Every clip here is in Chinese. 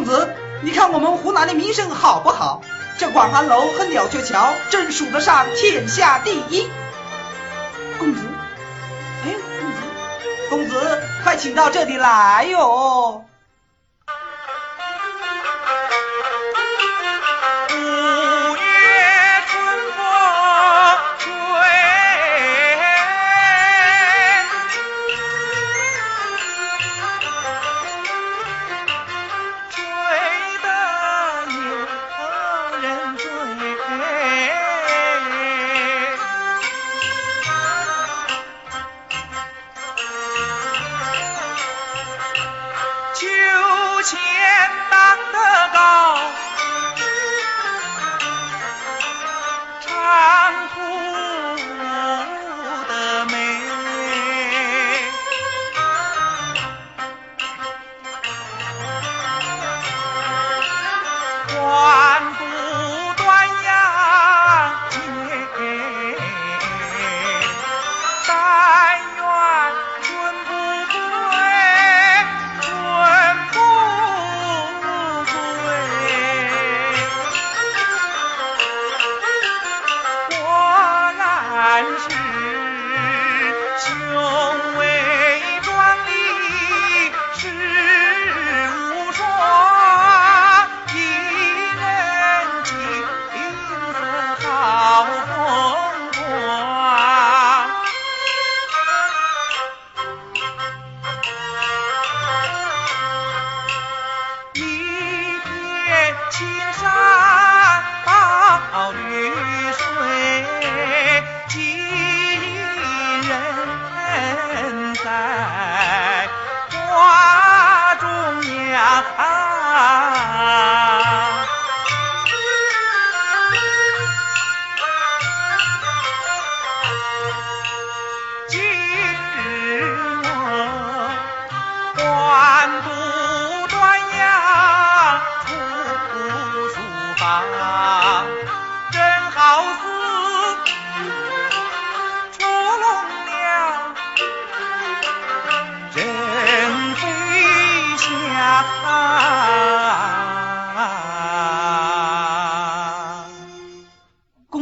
公子，你看我们湖南的名声好不好？这广寒楼和鸟雀桥真数得上天下第一。公子，哎，公子，公子，快请到这里来哟！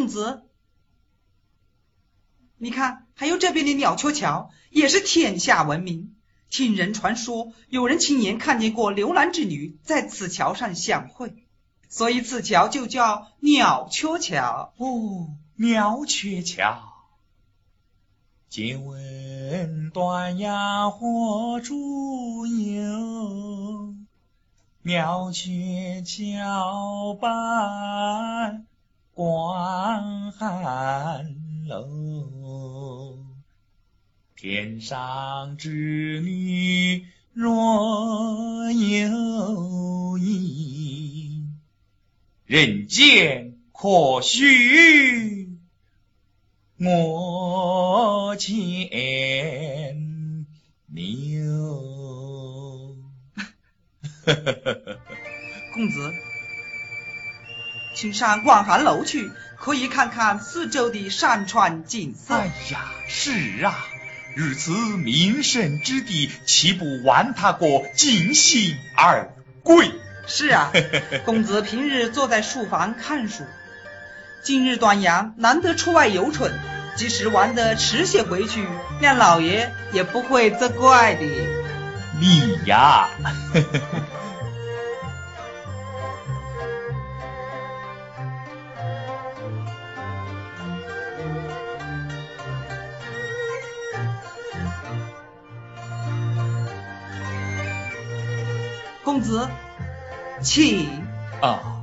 子，你看，还有这边的鸟雀桥也是天下闻名，听人传说，有人亲眼看见过刘兰之女在此桥上相会，所以此桥就叫鸟雀桥。哦，鸟雀桥。借问断崖何处有？鸟雀桥畔广寒楼。天上之女若有意，人间可许我牵牛。公子，请上望寒楼去，可以看看四周的山川景色。哎呀，是啊。如此名胜之地，岂不玩他个尽兴而归？是啊，公子平日坐在书房看书，今日端阳难得出外游春，即使玩得迟些回去，亮老爷也不会责怪的。你呀。公子，请啊。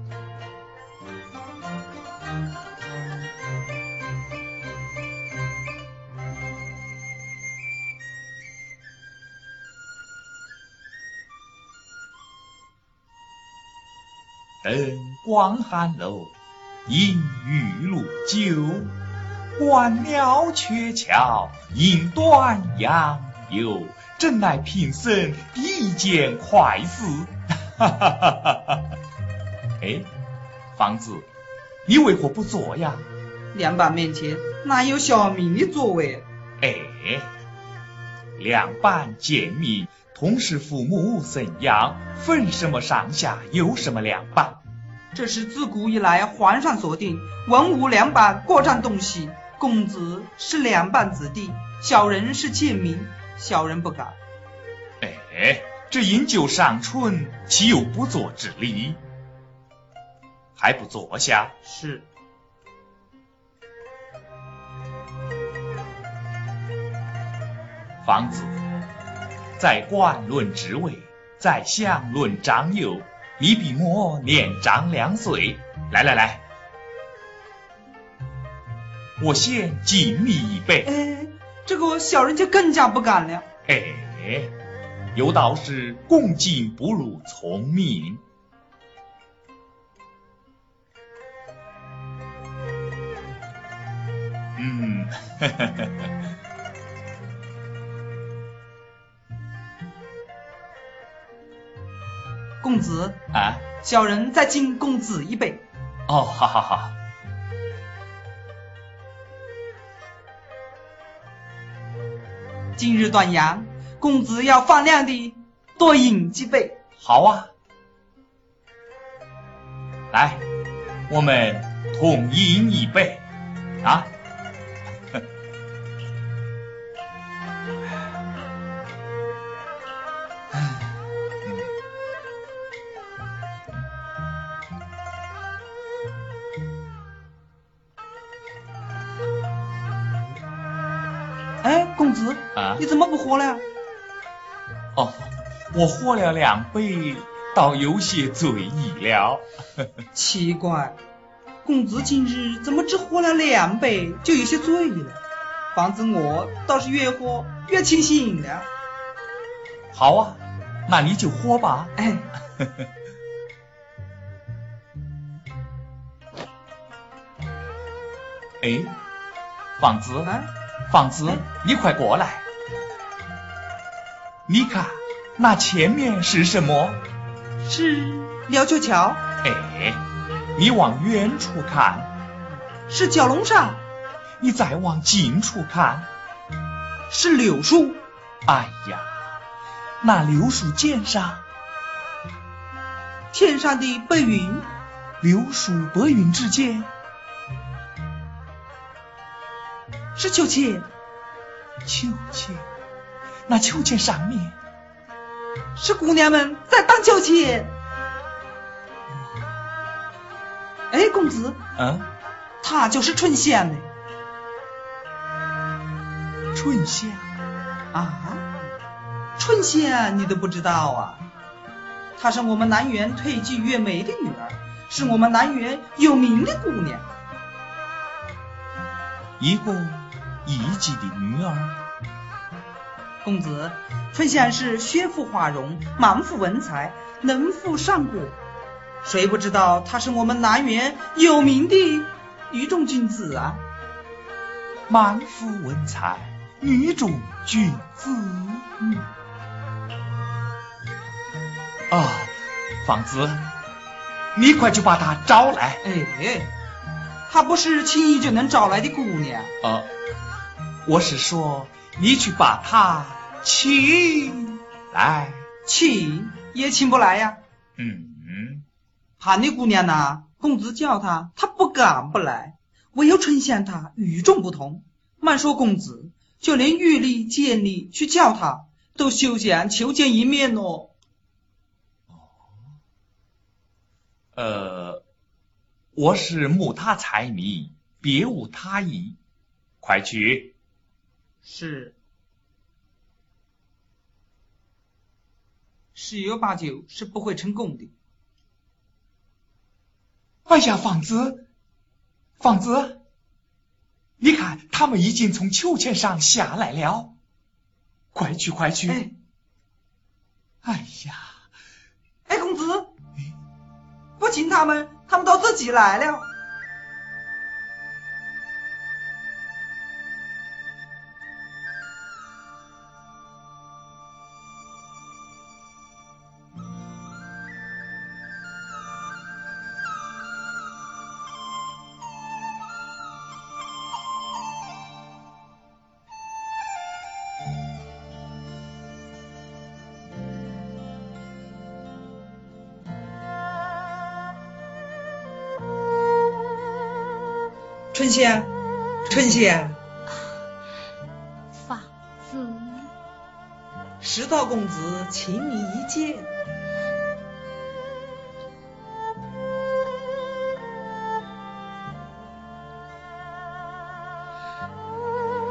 登广寒楼，饮玉露酒，观鸟鹊桥，饮端阳游。真乃平生第一件快事，哈哈哈哈哈！哎，房子，你为何不坐呀？两板面前哪有小民的座位？哎，两板贱民，同是父母怎样，分什么上下，有什么两半？这是自古以来皇上所定，文武两半各占东西。公子是两半子弟，小人是贱民，小人不敢。哎，这饮酒赏春，岂有不作之理？还不坐下？是。方子，在官论职位，在相论长幼，你比我年长两岁。来来来，我先敬你一杯。哎，这个小人就更加不敢了。哎，有道是恭敬不如从命。嗯，呵呵呵呵。公子啊，小人再敬公子一杯。哦，好好好。今日断阳，公子要放量的多饮几杯。好啊，来，我们同饮一杯啊。你怎么不喝了？哦，我喝了两杯，倒有些醉意了。奇怪，公子今日怎么只喝了两杯就有些醉了？反正我倒是越喝越清醒了。好啊，那你就喝吧。哎，哎，房子，房子，你快过来。你看，那前面是什么？是鸟鹊桥。哎，你往远处看，是蛟龙山。你再往近处看，是柳树。哎呀，那柳树尖上，天上的白云。柳树白云之间，是秋千。秋千。那秋千上面是姑娘们在荡秋千。哎，公子，嗯，她就是春仙呢。春仙啊，春仙你都不知道啊？她是我们南园退居月梅的女儿，是我们南园有名的姑娘。一个一级的女儿。公子，春香是学富花容，满腹文才，能赋善古。谁不知道她是我们南园有名的女中君子啊？满腹文才，女中君子。嗯。啊，房子，你快去把她找来。哎，她不是轻易就能找来的姑娘。啊，我是说，你去把他。请来，请也请不来呀。嗯，潘的姑娘呢，公子叫她，她不敢不来。唯有春香她与众不同。慢说公子，就连玉丽、见丽去叫她，都休想求见一面哦。呃，我是慕他才迷，别无他意。快去。是。十有八九是不会成功的。哎呀，房子，房子，你看他们已经从秋千上下来了，快去快去！哎，哎呀，哎，公子，不请他们，他们都自己来了。春仙，春仙，房子，石道公子，请你一见。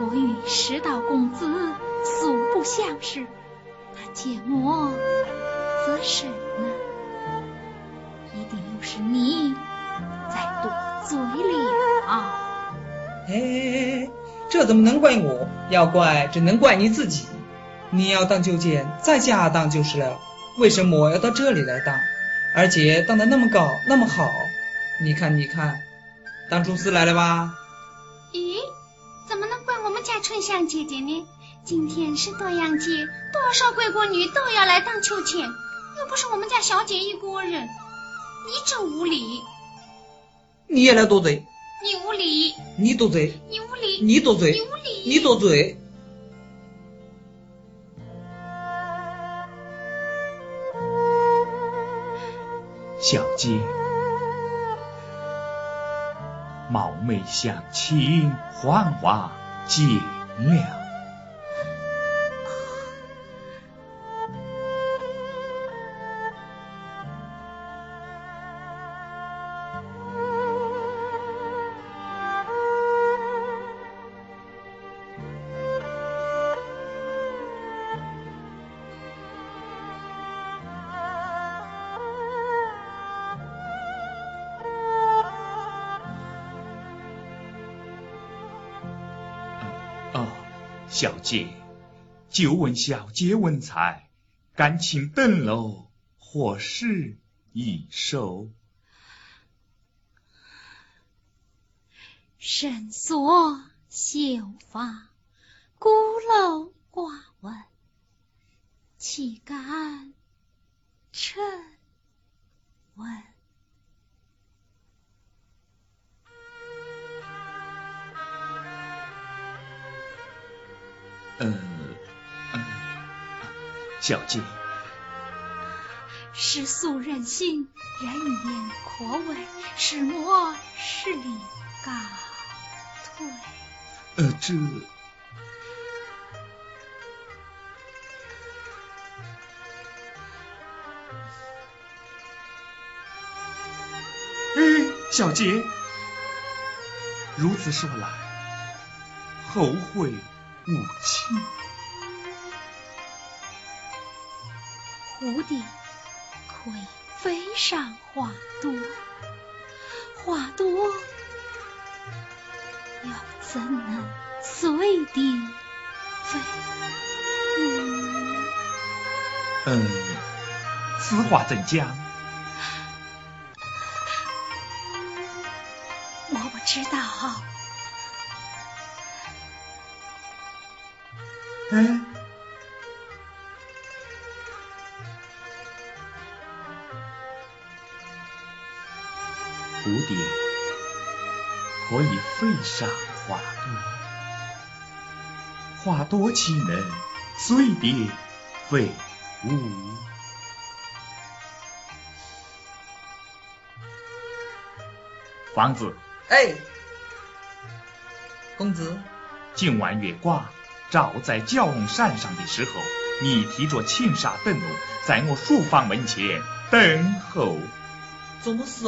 我与石道公子素不相识，他见我则甚呢？一定又是你哎，这怎么能怪我？要怪只能怪你自己。你要当旧剑，在家当就是了。为什么要到这里来当？而且当的那么高，那么好？你看，你看，当出事来了吧？咦，怎么能怪我们家春香姐姐呢？今天是端阳节，多少贵国女都要来荡秋千，又不是我们家小姐一个人。你真无礼！你也来多嘴！你无理！你多嘴！你无理！你多嘴！你无理！你多嘴！小姐，貌美相亲，还望见谅。哦，小姐，久闻小姐文采，敢请登楼，或是一首？深锁秀发，孤陋寡闻，岂敢称闻？呃，嗯，小姐，是素人心，人言可畏，是我是力告退。呃，这，哎，小杰，如此说来，后会无期。蝴蝶可以飞上花朵，花朵又怎能随地飞舞？嗯，此话怎讲？我不知道。哎，蝴蝶可以飞上花朵，花朵岂能随蝶飞舞？房子，哎，公子，今晚月光照在蛟龙山上的时候，你提着青纱灯笼，在我书房门前等候。怎么是？